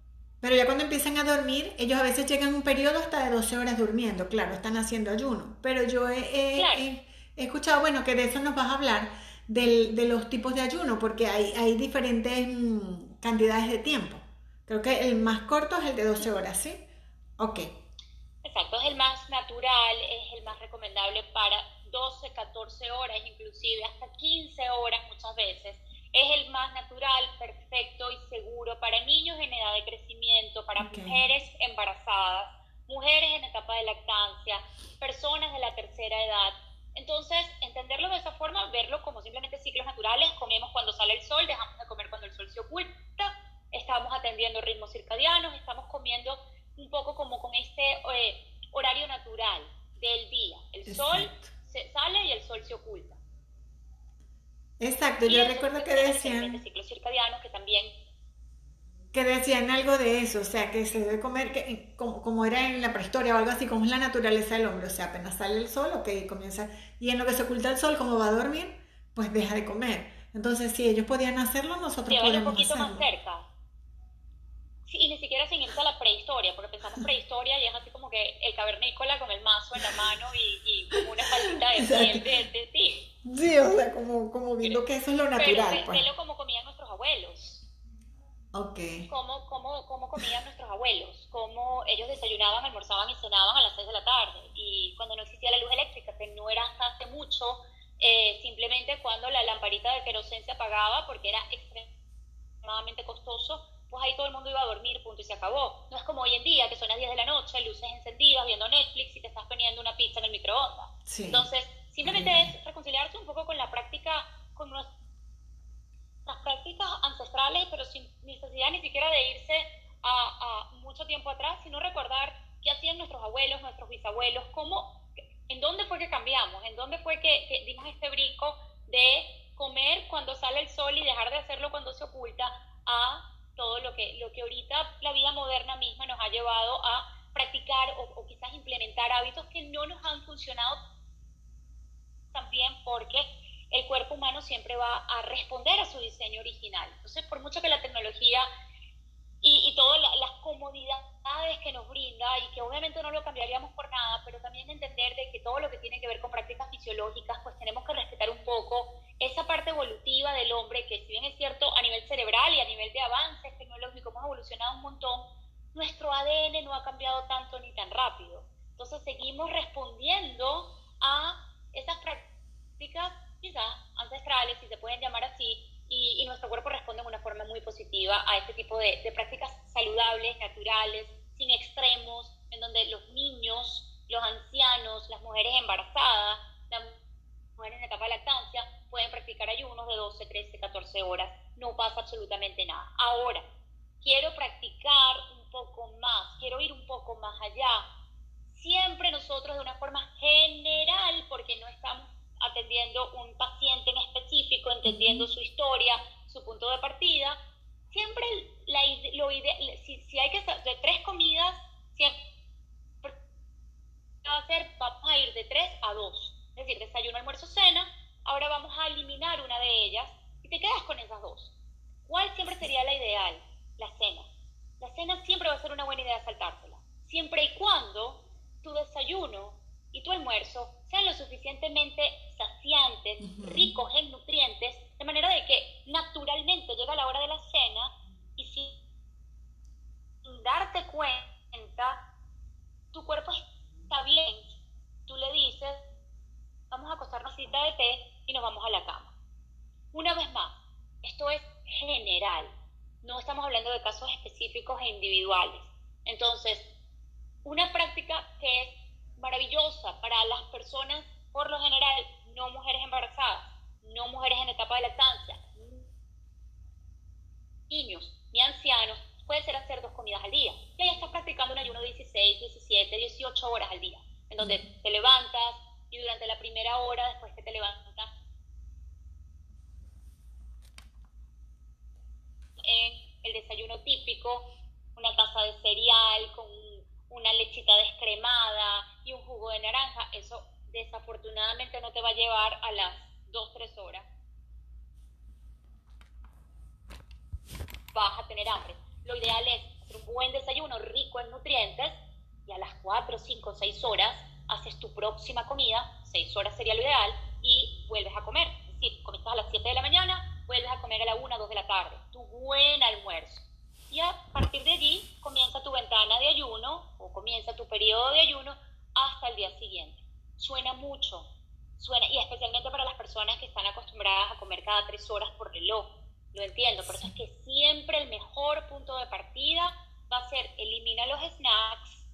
Pero ya cuando empiezan a dormir, ellos a veces llegan un periodo hasta de 12 horas durmiendo, claro, están haciendo ayuno. Pero yo he, escuchado, bueno, que de eso nos vas a hablar, de los tipos de ayuno, porque hay, hay diferentes mm, cantidades de tiempo. Creo que el más corto es el de 12 horas, ¿sí? Ok. Exacto, es el más natural, es el más recomendable para 12, 14 horas, inclusive hasta 15 horas muchas veces es el más natural, perfecto y seguro para niños en edad de crecimiento, para mujeres embarazadas, mujeres en etapa de lactancia, personas de la tercera edad. Entonces, entenderlo de esa forma, verlo como simplemente ciclos naturales, comemos cuando sale el sol, dejamos de comer cuando el sol se oculta, estamos atendiendo ritmos circadianos, estamos comiendo un poco como con este eh, horario natural del día. El sol se sale y el sol se oculta. Exacto, decían... Ciclos circadianos que también... Que decían algo de eso, o sea, que se debe comer, que, como, era en la prehistoria o algo así, como es la naturaleza del hombre, o sea, apenas sale el sol, ok, comienza, y en lo que se oculta el sol, como va a dormir, pues deja de comer. Entonces, si ellos podían hacerlo, nosotros podemos un poquito más cerca. Sí, y ni siquiera sin irse a la prehistoria, porque pensamos prehistoria y es así como que el cavernícola con el mazo en la mano y, y como una faldita de piel de, de, ti. Sí, o sea, como, como viendo que eso es lo natural. Pero pues. como comían nuestros abuelos. Ok. Cómo, cómo, cómo comían nuestros abuelos, cómo ellos desayunaban, almorzaban y cenaban a las 6 de la tarde. Y cuando no existía la luz eléctrica, que no era hasta hace mucho, eh, simplemente cuando la lamparita de querosén se apagaba porque era extremadamente costoso, pues ahí todo el mundo iba a dormir, punto, y se acabó. No es como hoy en día, que son las 10 de la noche, luces encendidas, viendo Netflix y te estás poniendo una pizza en el microondas. Sí. Entonces, Simplemente es reconciliarse un poco con la práctica, con nuestras prácticas ancestrales, pero sin necesidad ni siquiera de irse a, mucho tiempo atrás, sino recordar qué hacían nuestros abuelos, nuestros bisabuelos, cómo, en dónde fue que cambiamos, en dónde fue que, que dimos este brinco de comer cuando sale el sol y dejar de hacerlo cuando se oculta a todo lo que, lo que ahorita la vida moderna misma nos ha llevado a practicar o, o quizás implementar hábitos que no nos han funcionado también porque el cuerpo humano siempre va a responder a su diseño original. Entonces, por mucho que la tecnología y, y todas las comodidades que nos brinda, y que obviamente no lo cambiaríamos por nada, pero también entender de que todo lo que tiene que ver con prácticas fisiológicas, pues tenemos que respetar un poco esa parte evolutiva del hombre, que si bien es cierto a nivel cerebral y a nivel de avances tecnológicos hemos evolucionado un montón, nuestro ADN no ha cambiado tanto ni tan rápido. Entonces seguimos respondiendo a esas prácticas quizás ancestrales, si se pueden llamar así, y, nuestro cuerpo responde de una forma muy positiva a este tipo de, prácticas saludables, naturales, sin extremos, en donde los niños, los ancianos, las mujeres embarazadas, las mujeres en etapa de lactancia, pueden practicar ayunos de 12, 13, 14 horas. No pasa absolutamente nada. Ahora, quiero practicar un poco más, quiero ir un poco más allá siempre nosotros de una forma general, porque no estamos atendiendo un paciente en específico, entendiendo su historia, su punto de partida, siempre la, lo si, si, hay que de tres comidas, siempre va a ser, vamos a ir de tres a dos. Es decir, desayuno, almuerzo, cena, ahora vamos a eliminar una de ellas y te quedas con esas dos. ¿Cuál siempre sería la ideal? La cena. La cena siempre va a ser una buena idea saltársela, siempre y cuando tu desayuno y tu almuerzo sean lo suficientemente saciantes, ricos en nutrientes, de manera de que naturalmente llega la hora de la cena y sin darte cuenta, tu cuerpo está bien, tú le dices, vamos a acostarnos cita de té y nos vamos a la cama. Una vez más, esto es general, no estamos hablando de casos específicos e individuales. Entonces, una práctica que es maravillosa para las personas, por lo general, no mujeres embarazadas, no mujeres en etapa de lactancia, niños ni ancianos, puede ser hacer dos comidas al día. Y ahí estás practicando un ayuno de 16, 17, 18 horas al día, en donde te levantas y durante la primera hora, después que te levantas, en el desayuno típico, una taza de cereal con una lechita descremada y un jugo de naranja, eso desafortunadamente no te va a llevar a las 2-3 horas. Vas a tener hambre. Lo ideal es hacer un buen desayuno rico en nutrientes y a las 4, 5, 6 horas haces tu próxima comida, 6 horas sería lo ideal, y vuelves a comer. Es decir, comiste a las 7 de la mañana, vuelves a comer a la 1, 2 de la tarde. Tu buen almuerzo. Y a partir de allí comienza tu ventana de ayuno o comienza tu periodo de ayuno hasta el día siguiente. Suena mucho, suena, y especialmente para las personas que están acostumbradas a comer cada tres horas por reloj lo entiendo, por eso es que siempre el mejor punto de partida va a ser elimina los snacks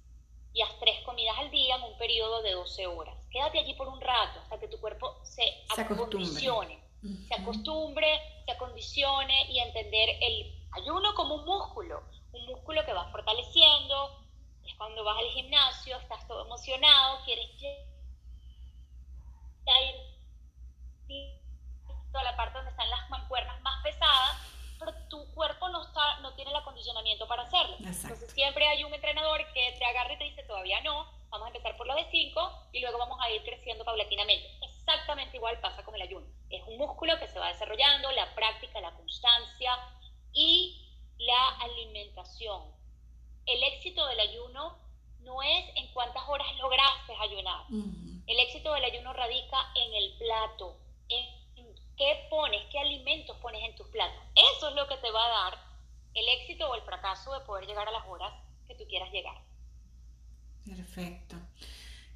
y haz tres comidas al día en un periodo de 12 horas. Quédate allí por un rato hasta que tu cuerpo se, se acondicione, se acostumbre, se acondicione y entender el ayuno como un músculo, un músculo que va fortaleciendo. Es cuando vas al gimnasio, estás todo emocionado, quieres ir toda la parte donde están las mancuernas más pesadas, pero tu cuerpo no, está, no tiene el acondicionamiento para hacerlo. Entonces siempre hay un entrenador que te agarra y te dice, todavía no, vamos a empezar por lo de 5 y luego vamos a ir creciendo paulatinamente. Exactamente igual pasa con el ayuno. Es un músculo que se va desarrollando, la práctica, la constancia y la alimentación. El éxito del ayuno no es en cuántas horas lograste ayunar. El éxito del ayuno radica en el plato, en qué pones, qué alimentos pones en tus platos. Eso es lo que te va a dar el éxito o el fracaso de poder llegar a las horas que tú quieras llegar. Perfecto.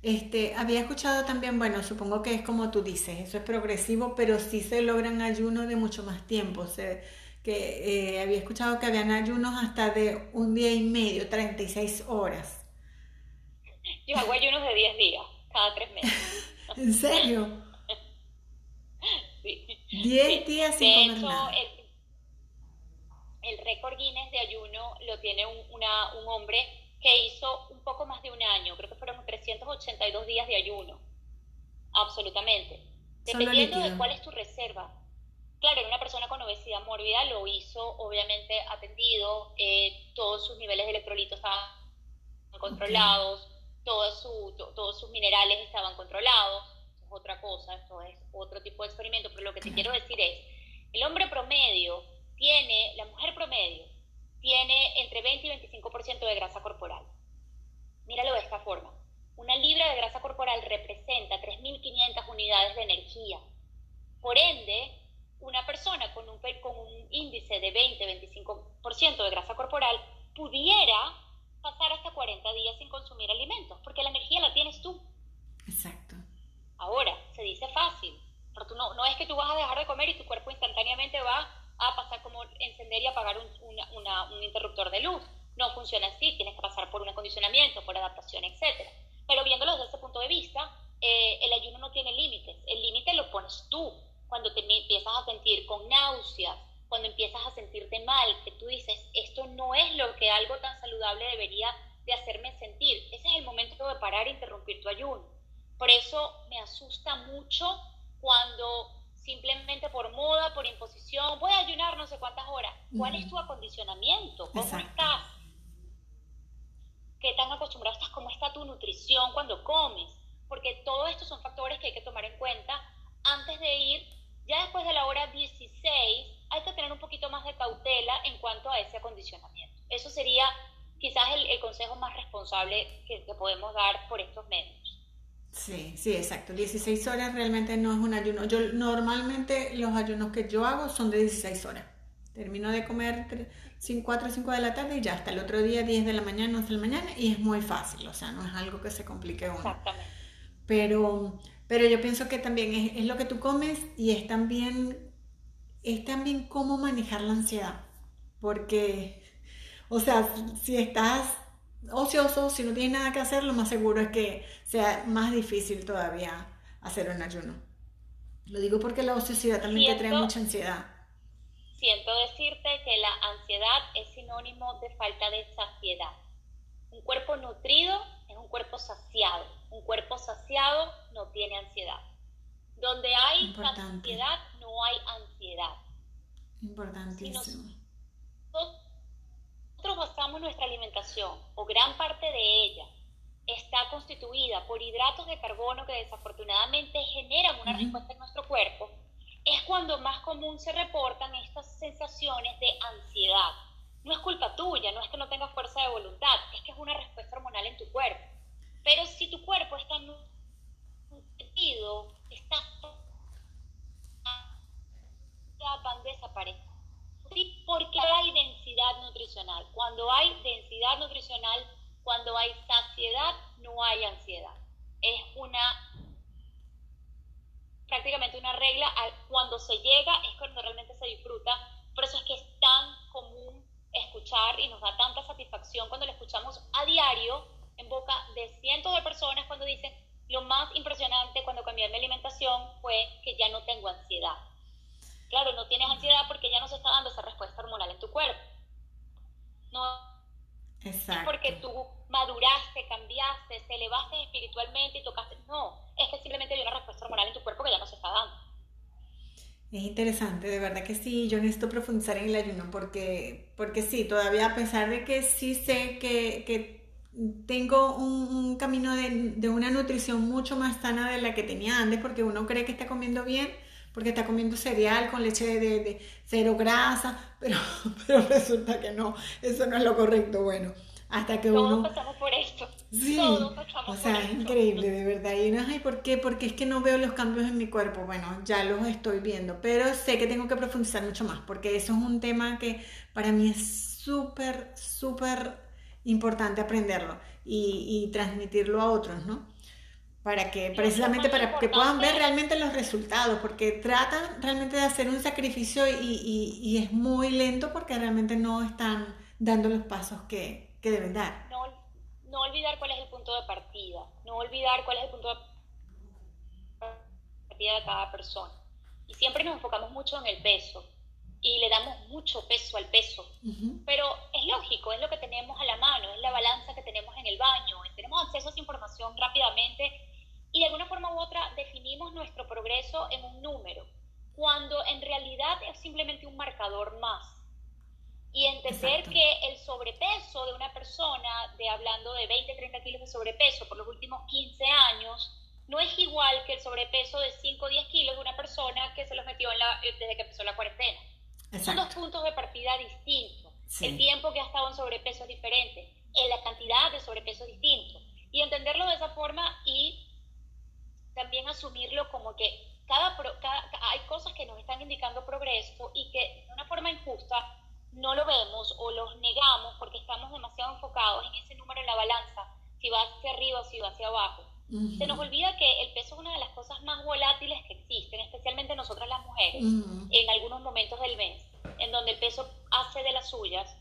Este, había también, bueno, supongo que es como tú dices, eso es progresivo, pero sí se logran ayunos de mucho más tiempo. O sea, que eh, había escuchado que habían ayunos hasta de un día y medio, 36 horas. Yo hago ayunos de 10 días, cada tres meses. ¿En serio? 10 días sin comer nada. El, récord Guinness de ayuno lo tiene un, una, un hombre que hizo un poco más de un año, creo que fueron 382 días de ayuno. Absolutamente. Dependiendo de cuál es tu reserva. Claro, era una persona con obesidad mórbida, lo hizo obviamente atendido, eh, todos sus niveles de electrolitos estaban controlados, todos, su, todos sus minerales estaban controlados otra cosa, esto es otro tipo de experimento, pero lo que te quiero decir es, el hombre promedio tiene, la mujer promedio, tiene entre 20 y 25% de grasa corporal. Míralo de esta forma. Una libra de grasa corporal representa 3.500 unidades de energía. Por ende, una persona con un, con un índice de 20-25% de grasa corporal pudiera pasar hasta 40 días sin consumir alimentos, porque la energía la tienes tú. Exacto. Ahora, se dice fácil, pero tú no, no es que tú vas a dejar de comer y tu cuerpo instantáneamente va a pasar como encender y apagar un, un interruptor de luz. No funciona así, tienes que pasar por un acondicionamiento, por adaptación, etc. Pero viéndolo desde ese punto de vista, eh, el ayuno no tiene límites. El límite lo pones tú cuando te empiezas a sentir con náuseas, cuando empiezas a sentirte mal, que tú dices, esto no es lo que algo tan saludable debería de hacerme sentir. Ese es el momento de parar e interrumpir tu ayuno. Por eso me asusta mucho cuando simplemente por moda, por imposición, voy a ayunar no sé cuántas horas. ¿Cuál es tu acondicionamiento? ¿Cómo estás? ¿Qué tan acostumbrado estás? ¿Cómo está tu nutrición cuando comes? Porque todos estos son factores que hay que tomar en cuenta antes de ir. Ya después de la hora 16 hay que tener un poquito más de cautela en cuanto a ese acondicionamiento. Eso sería quizás el, consejo más responsable que, que podemos dar por estos medios. Sí, sí, exacto. 16 horas realmente no es un ayuno. Yo normalmente los ayunos que yo hago son de 16 horas. Termino de comer 4 o 5 de la tarde y ya hasta el otro día 10 de la mañana, 11 de la mañana y es muy fácil, o sea, no es algo que se complique uno. Exactamente. Pero, pero yo pienso que también es, es lo que tú comes y es también, es también cómo manejar la ansiedad. Porque, o sea, si estás ocioso, si no tienes nada que hacer, lo más seguro es que sea más difícil todavía hacer un ayuno. Lo digo porque la ociosidad también te trae mucha ansiedad. siento decirte que la ansiedad es sinónimo de falta de saciedad. Un cuerpo nutrido es un cuerpo saciado. Un cuerpo saciado no tiene ansiedad. Donde hay ansiedad, no hay ansiedad. Importantísimo. nosotros basamos nuestra alimentación, o gran parte de ella, está constituida por hidratos de carbono que desafortunadamente generan una respuesta en nuestro cuerpo, es cuando más común se reportan estas sensaciones de ansiedad. No es culpa tuya, no es que no tengas fuerza de voluntad, es que es una respuesta hormonal en tu cuerpo. Pero si tu cuerpo está nutrido, está van desaparecer. Porque hay densidad nutricional. Cuando hay densidad nutricional, cuando hay saciedad, no hay ansiedad. Es una prácticamente una regla, cuando se llega es cuando realmente se disfruta, por eso es que es tan común escuchar y nos da tanta satisfacción cuando lo escuchamos a diario en boca de cientos de personas cuando dicen, lo más impresionante cuando cambié mi alimentación fue que ya no tengo ansiedad. Claro, no tienes ansiedad porque ya no se está dando esa respuesta hormonal en tu cuerpo. No Exacto. porque tú maduraste, cambiaste, te elevaste espiritualmente y tocaste. No, es que simplemente hay una respuesta hormonal en tu cuerpo que ya no se está dando. Es interesante, de verdad que sí, yo necesito profundizar en el ayuno porque, porque sí, todavía a pesar de que sí sé que, que tengo un, camino de, de, una nutrición mucho más sana de la que tenía antes porque uno cree que está comiendo bien porque está comiendo cereal con leche de, de cero grasa, pero, pero resulta que no, eso no es lo correcto, bueno hasta que Todos uno... pasamos por esto. Sí, o sea, es increíble, de verdad. Y no es, ¿por qué? Porque es que no veo los cambios en mi cuerpo. Bueno, ya los estoy viendo, pero sé que tengo que profundizar mucho más, porque eso es un tema que para mí es súper, súper importante aprenderlo y, transmitirlo a otros, ¿no? Para que, precisamente para que puedan ver realmente los resultados, porque tratan realmente de hacer un sacrificio y, y es muy lento porque realmente no están dando los pasos que, que deben dar. No, no olvidar cuál es el punto de partida, no olvidar cuál es el punto de partida de cada persona. Y siempre nos enfocamos mucho en el peso y le damos mucho peso al peso. Pero es lógico, es lo que tenemos a la mano, es la balanza que tenemos en el baño, tenemos acceso a esa información rápidamente y de alguna forma u otra definimos nuestro progreso en un número, cuando en realidad es simplemente un marcador más y entender que el sobrepeso de una persona, de hablando de 20, 30 kilos de sobrepeso por los últimos 15 años, no es igual que el sobrepeso de 5 o 10 kilos de una persona que se los metió en la, eh, desde que empezó la cuarentena. Son dos puntos de partida distintos. El tiempo que ha estado en sobrepeso es diferente, en la cantidad de sobrepeso es distinto. Y entenderlo de esa forma y también asumirlo como que cada, cada, hay cosas que nos están indicando progreso y que de una forma injusta no lo vemos o los negamos porque estamos demasiado enfocados en ese número en la balanza, si va hacia arriba o si va hacia abajo. Se nos olvida que el peso es una de las cosas más volátiles que existen, especialmente nosotras las mujeres, en algunos momentos del mes, en donde el peso hace de las suyas,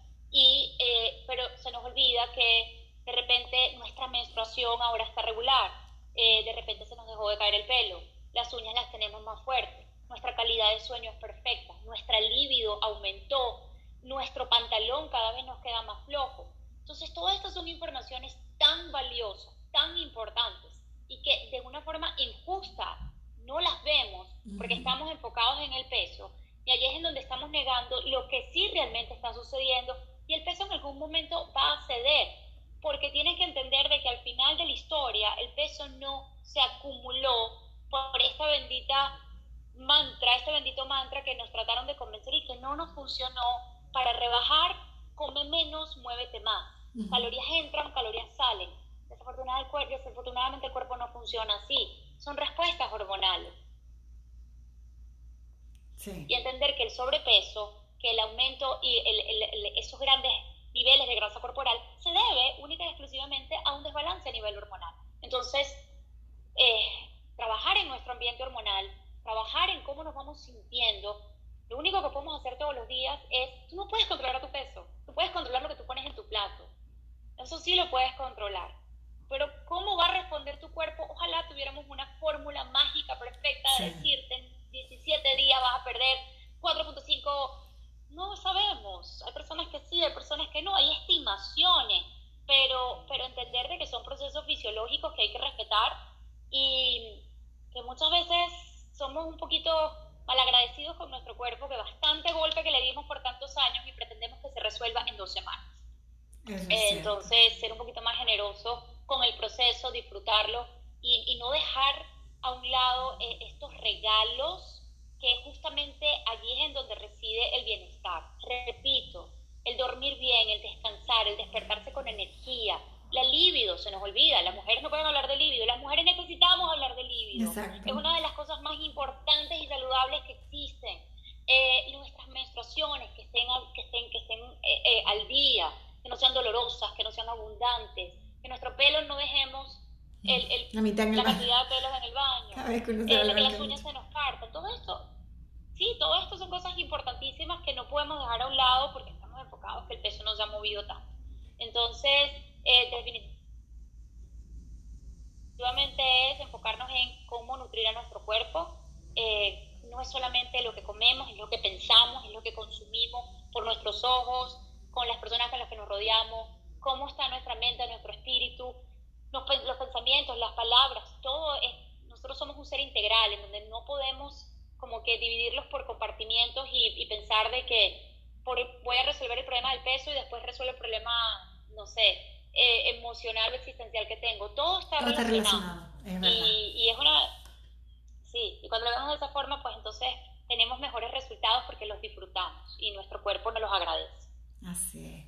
Así es.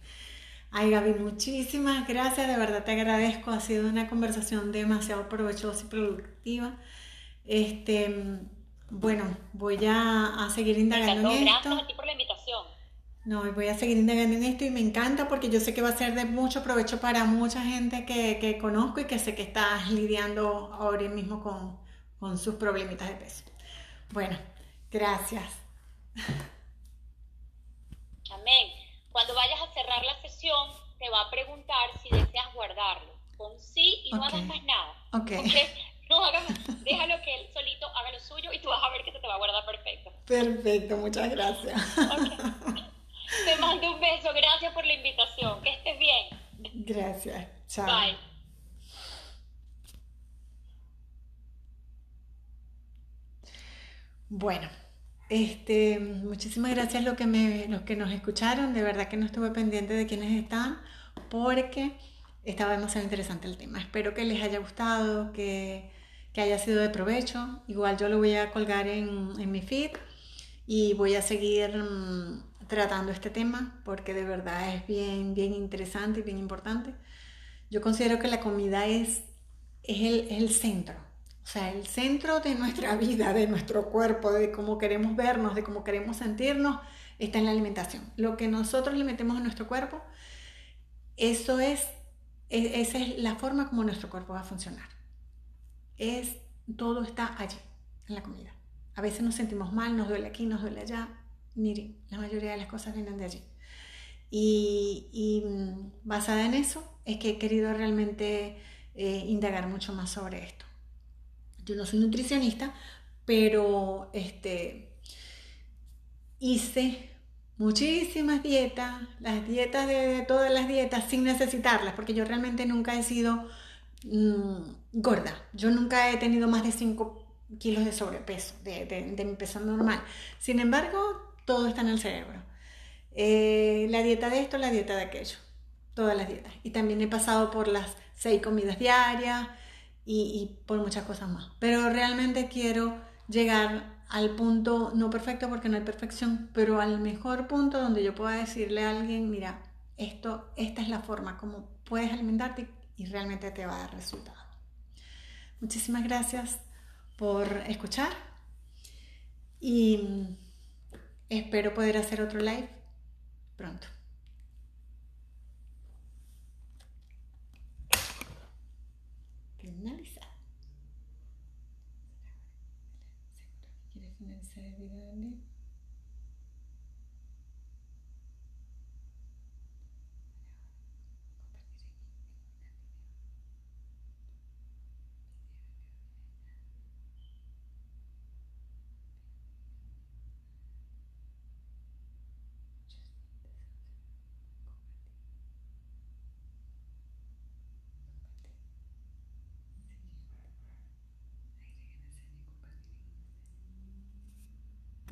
Ay, Gaby, muchísimas gracias, de verdad te agradezco. Ha sido una conversación demasiado provechosa y productiva. Este, bueno, voy a, seguir indagando en esto. Gracias a ti por la invitación. No, voy a seguir indagando en esto y me encanta porque yo sé que va a ser de mucho provecho para mucha gente que, que conozco y que sé que estás lidiando ahora mismo con, con sus problemitas de peso. Bueno, gracias. Amén. Cuando vayas a cerrar la sesión, te va a preguntar si deseas guardarlo. Con sí y no hagas más nada. Ok. No hagas déjalo que él solito haga lo suyo y tú vas a ver que se te va a guardar perfecto. Perfecto, muchas gracias. Te mando un beso, gracias por la invitación. Que estés bien. Gracias. Chao. Bye. Bueno, este, muchísimas gracias a los que, nos escucharon. De verdad que no estuve pendiente de quiénes están porque estaba demasiado interesante el tema. Espero que les haya gustado, que, haya sido de provecho. Igual yo lo voy a colgar en, mi feed y voy a seguir mm, tratando este tema porque de verdad es bien, bien interesante y bien importante. Yo considero que la comida es el centro o sea, el centro de nuestra vida, de nuestro cuerpo, de cómo queremos vernos, de cómo queremos sentirnos, está en la alimentación. Lo que nosotros le metemos a nuestro cuerpo, eso es, e, esa es la forma como nuestro cuerpo va a funcionar. Es, todo está allí, en la comida. A veces nos sentimos mal, nos duele aquí, nos duele allá. Miren, la mayoría de las cosas vienen de allí. Y, mm, basada en eso es que he querido realmente eh, indagar mucho más sobre esto. Yo no soy nutricionista, pero este, hice muchísimas dietas, las dietas de, todas las dietas sin necesitarlas, porque yo realmente nunca he sido mm, gorda. Yo nunca he tenido más de 5 kilos de sobrepeso, de, mi peso normal. Sin embargo, todo está en el cerebro. Eh, la dieta de esto, la dieta de aquello, todas las dietas. Y también he pasado por las seis comidas diarias, y, por muchas cosas más. Pero realmente quiero llegar al punto, no perfecto porque no hay perfección, pero al mejor punto donde yo pueda decirle a alguien, mira, esto, esta es la forma como puedes alimentarte y realmente te va a dar resultado. Muchísimas gracias por escuchar y espero poder hacer otro live pronto.